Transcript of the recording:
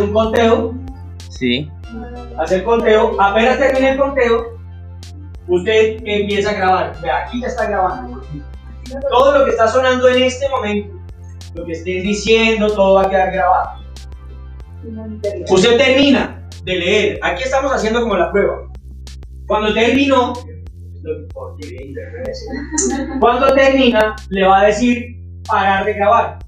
un conteo, Sí. hace el conteo, apenas termine el conteo, usted empieza a grabar. Vea, aquí ya está grabando. Todo lo que está sonando en este momento, lo que estés diciendo, todo va a quedar grabado. Usted termina de leer. Aquí estamos haciendo como la prueba. Cuando terminó, cuando termina, le va a decir parar de grabar.